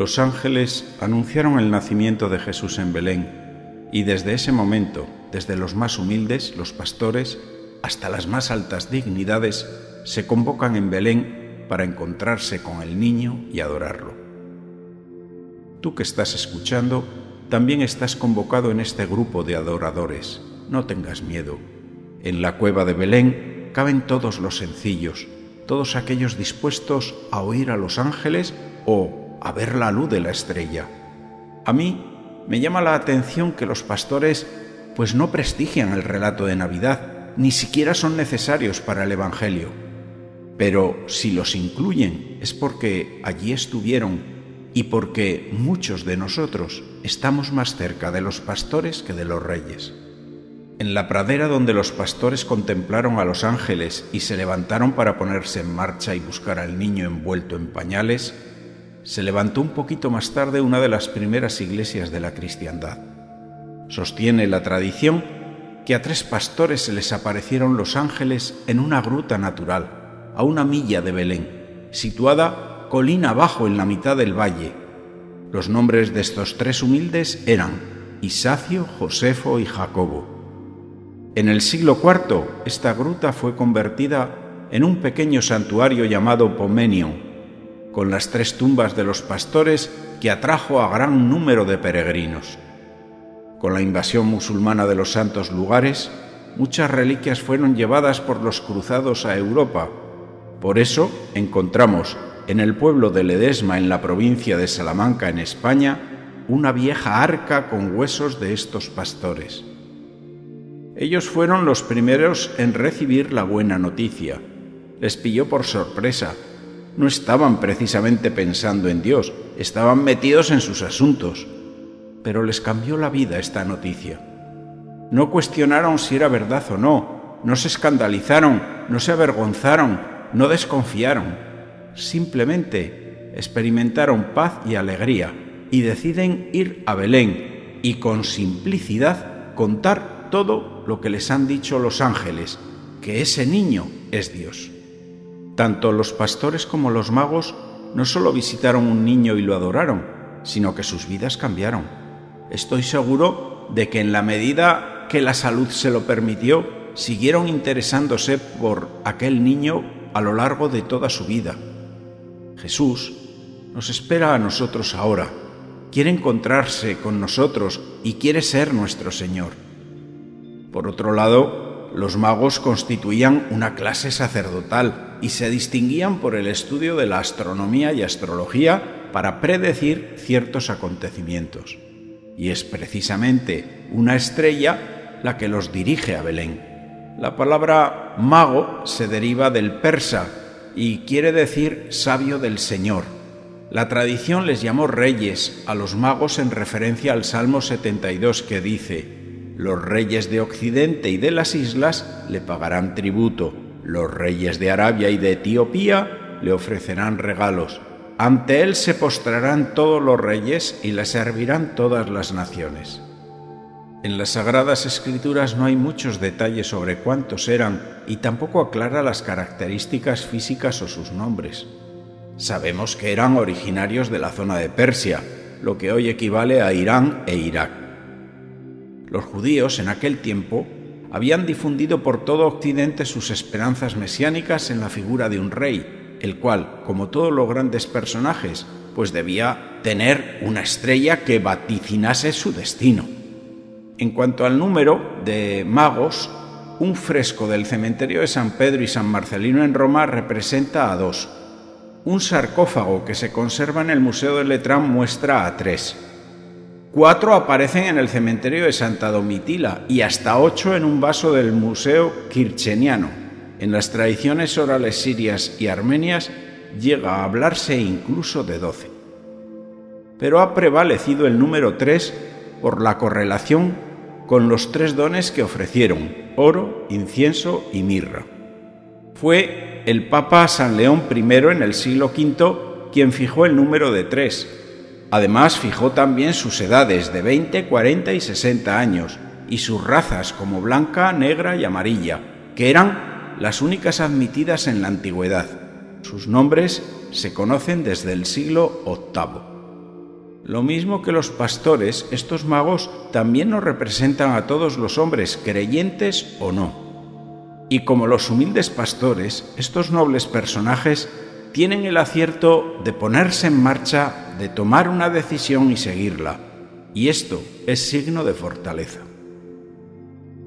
Los ángeles anunciaron el nacimiento de Jesús en Belén y desde ese momento, desde los más humildes, los pastores, hasta las más altas dignidades, se convocan en Belén para encontrarse con el niño y adorarlo. Tú que estás escuchando, también estás convocado en este grupo de adoradores. No tengas miedo. En la cueva de Belén caben todos los sencillos, todos aquellos dispuestos a oír a los ángeles o a ver la luz de la estrella. A mí me llama la atención que los pastores pues no prestigian el relato de Navidad, ni siquiera son necesarios para el Evangelio. Pero si los incluyen es porque allí estuvieron y porque muchos de nosotros estamos más cerca de los pastores que de los reyes. En la pradera donde los pastores contemplaron a los ángeles y se levantaron para ponerse en marcha y buscar al niño envuelto en pañales, se levantó un poquito más tarde una de las primeras iglesias de la cristiandad. Sostiene la tradición que a tres pastores se les aparecieron los ángeles en una gruta natural, a una milla de Belén, situada colina abajo en la mitad del valle. Los nombres de estos tres humildes eran Isacio, Josefo y Jacobo. En el siglo IV, esta gruta fue convertida en un pequeño santuario llamado Pomenium, con las tres tumbas de los pastores que atrajo a gran número de peregrinos. Con la invasión musulmana de los santos lugares, muchas reliquias fueron llevadas por los cruzados a Europa. Por eso encontramos en el pueblo de Ledesma, en la provincia de Salamanca, en España, una vieja arca con huesos de estos pastores. Ellos fueron los primeros en recibir la buena noticia. Les pilló por sorpresa no estaban precisamente pensando en Dios, estaban metidos en sus asuntos. Pero les cambió la vida esta noticia. No cuestionaron si era verdad o no, no se escandalizaron, no se avergonzaron, no desconfiaron. Simplemente experimentaron paz y alegría y deciden ir a Belén y con simplicidad contar todo lo que les han dicho los ángeles, que ese niño es Dios. Tanto los pastores como los magos no solo visitaron un niño y lo adoraron, sino que sus vidas cambiaron. Estoy seguro de que en la medida que la salud se lo permitió, siguieron interesándose por aquel niño a lo largo de toda su vida. Jesús nos espera a nosotros ahora, quiere encontrarse con nosotros y quiere ser nuestro Señor. Por otro lado, los magos constituían una clase sacerdotal y se distinguían por el estudio de la astronomía y astrología para predecir ciertos acontecimientos. Y es precisamente una estrella la que los dirige a Belén. La palabra mago se deriva del persa y quiere decir sabio del Señor. La tradición les llamó reyes a los magos en referencia al Salmo 72 que dice, los reyes de Occidente y de las islas le pagarán tributo los reyes de Arabia y de Etiopía le ofrecerán regalos. Ante él se postrarán todos los reyes y le servirán todas las naciones. En las Sagradas Escrituras no hay muchos detalles sobre cuántos eran y tampoco aclara las características físicas o sus nombres. Sabemos que eran originarios de la zona de Persia, lo que hoy equivale a Irán e Irak. Los judíos en aquel tiempo habían difundido por todo Occidente sus esperanzas mesiánicas en la figura de un rey, el cual, como todos los grandes personajes, pues debía tener una estrella que vaticinase su destino. En cuanto al número de magos, un fresco del cementerio de San Pedro y San Marcelino en Roma representa a dos. Un sarcófago que se conserva en el Museo de Letrán muestra a tres. Cuatro aparecen en el cementerio de Santa Domitila y hasta ocho en un vaso del Museo Kircheniano. En las tradiciones orales sirias y armenias llega a hablarse incluso de doce. Pero ha prevalecido el número tres por la correlación con los tres dones que ofrecieron, oro, incienso y mirra. Fue el Papa San León I en el siglo V quien fijó el número de tres, Además, fijó también sus edades de 20, 40 y 60 años y sus razas como blanca, negra y amarilla, que eran las únicas admitidas en la antigüedad. Sus nombres se conocen desde el siglo VIII. Lo mismo que los pastores, estos magos también nos representan a todos los hombres, creyentes o no. Y como los humildes pastores, estos nobles personajes tienen el acierto de ponerse en marcha, de tomar una decisión y seguirla. Y esto es signo de fortaleza.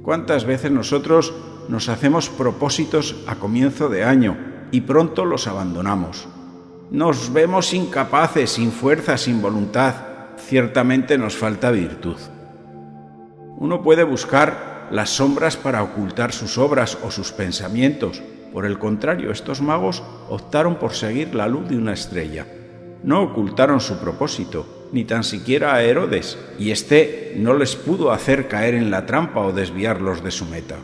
¿Cuántas veces nosotros nos hacemos propósitos a comienzo de año y pronto los abandonamos? Nos vemos incapaces, sin fuerza, sin voluntad. Ciertamente nos falta virtud. Uno puede buscar las sombras para ocultar sus obras o sus pensamientos, por el contrario, estos magos optaron por seguir la luz de una estrella. No ocultaron su propósito, ni tan siquiera a Herodes, y éste no les pudo hacer caer en la trampa o desviarlos de su meta.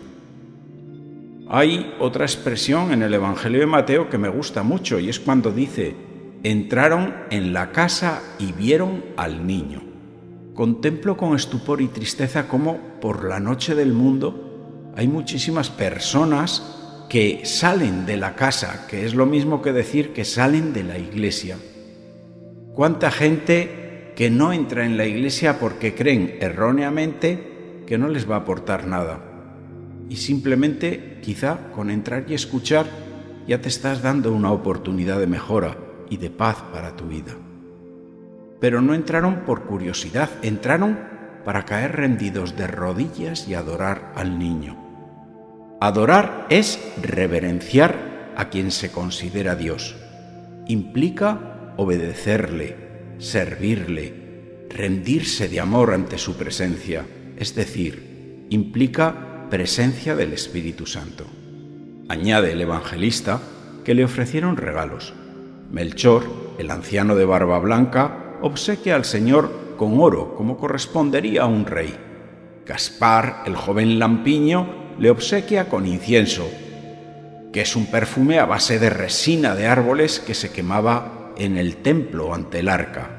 Hay otra expresión en el Evangelio de Mateo que me gusta mucho, y es cuando dice, entraron en la casa y vieron al niño. Contemplo con estupor y tristeza cómo por la noche del mundo hay muchísimas personas que salen de la casa, que es lo mismo que decir que salen de la iglesia. ¿Cuánta gente que no entra en la iglesia porque creen erróneamente que no les va a aportar nada? Y simplemente, quizá con entrar y escuchar, ya te estás dando una oportunidad de mejora y de paz para tu vida. Pero no entraron por curiosidad, entraron para caer rendidos de rodillas y adorar al niño. Adorar es reverenciar a quien se considera Dios. Implica obedecerle, servirle, rendirse de amor ante su presencia, es decir, implica presencia del Espíritu Santo. Añade el evangelista que le ofrecieron regalos. Melchor, el anciano de barba blanca, obsequia al Señor con oro como correspondería a un rey. Gaspar, el joven lampiño, le obsequia con incienso, que es un perfume a base de resina de árboles que se quemaba en el templo ante el arca.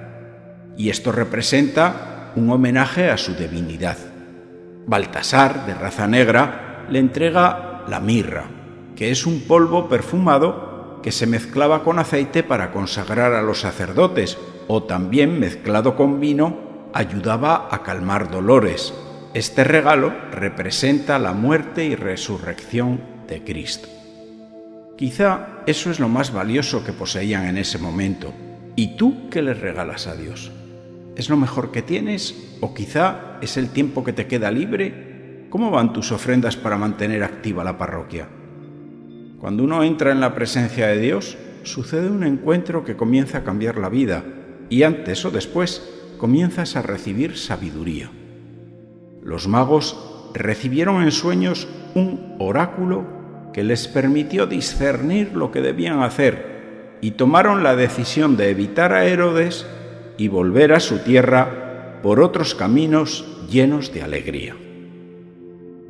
Y esto representa un homenaje a su divinidad. Baltasar, de raza negra, le entrega la mirra, que es un polvo perfumado que se mezclaba con aceite para consagrar a los sacerdotes, o también mezclado con vino ayudaba a calmar dolores, este regalo representa la muerte y resurrección de Cristo. Quizá eso es lo más valioso que poseían en ese momento. ¿Y tú qué le regalas a Dios? ¿Es lo mejor que tienes? ¿O quizá es el tiempo que te queda libre? ¿Cómo van tus ofrendas para mantener activa la parroquia? Cuando uno entra en la presencia de Dios, sucede un encuentro que comienza a cambiar la vida y antes o después comienzas a recibir sabiduría. Los magos recibieron en sueños un oráculo que les permitió discernir lo que debían hacer y tomaron la decisión de evitar a Herodes y volver a su tierra por otros caminos llenos de alegría.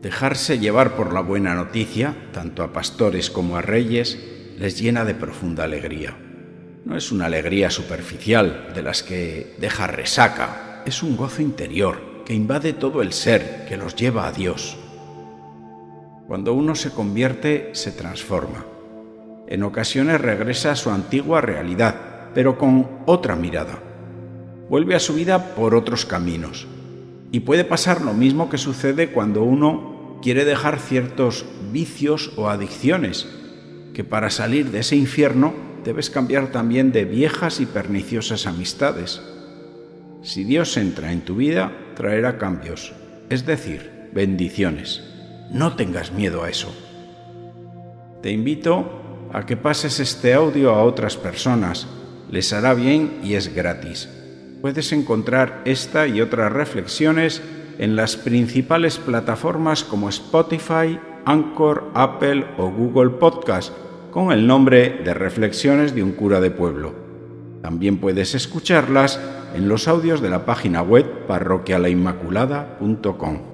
Dejarse llevar por la buena noticia, tanto a pastores como a reyes, les llena de profunda alegría. No es una alegría superficial de las que deja resaca, es un gozo interior que invade todo el ser, que los lleva a Dios. Cuando uno se convierte, se transforma. En ocasiones regresa a su antigua realidad, pero con otra mirada. Vuelve a su vida por otros caminos. Y puede pasar lo mismo que sucede cuando uno quiere dejar ciertos vicios o adicciones, que para salir de ese infierno debes cambiar también de viejas y perniciosas amistades. Si Dios entra en tu vida, traerá cambios, es decir, bendiciones. No tengas miedo a eso. Te invito a que pases este audio a otras personas. Les hará bien y es gratis. Puedes encontrar esta y otras reflexiones en las principales plataformas como Spotify, Anchor, Apple o Google Podcast con el nombre de Reflexiones de un cura de pueblo. También puedes escucharlas en los audios de la página web parroquialainmaculada.com.